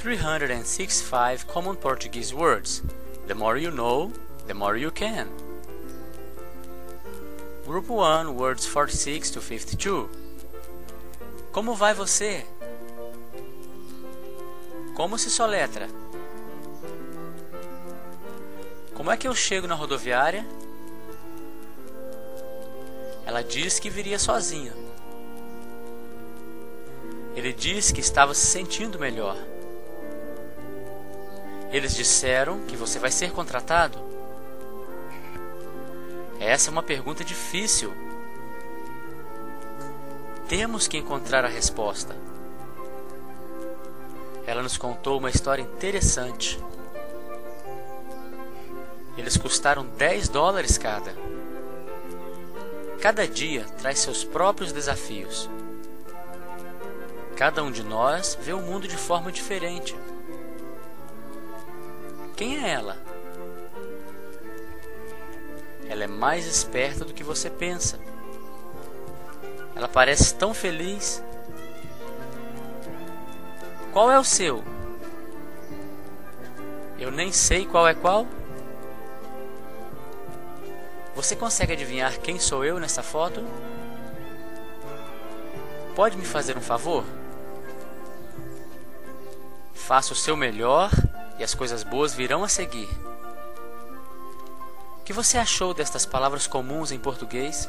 365 common Portuguese words. The more you know, the more you can. Group 1, words 46 to 52. Como vai você? Como se soletra? Como é que eu chego na rodoviária? Ela disse que viria sozinha. Ele disse que estava se sentindo melhor. Eles disseram que você vai ser contratado? Essa é uma pergunta difícil. Temos que encontrar a resposta. Ela nos contou uma história interessante. Eles custaram 10 dólares cada. Cada dia traz seus próprios desafios. Cada um de nós vê o mundo de forma diferente. Quem é ela? Ela é mais esperta do que você pensa. Ela parece tão feliz. Qual é o seu? Eu nem sei qual é qual. Você consegue adivinhar quem sou eu nessa foto? Pode me fazer um favor? Faça o seu melhor e as coisas boas virão a seguir. O que você achou destas palavras comuns em português?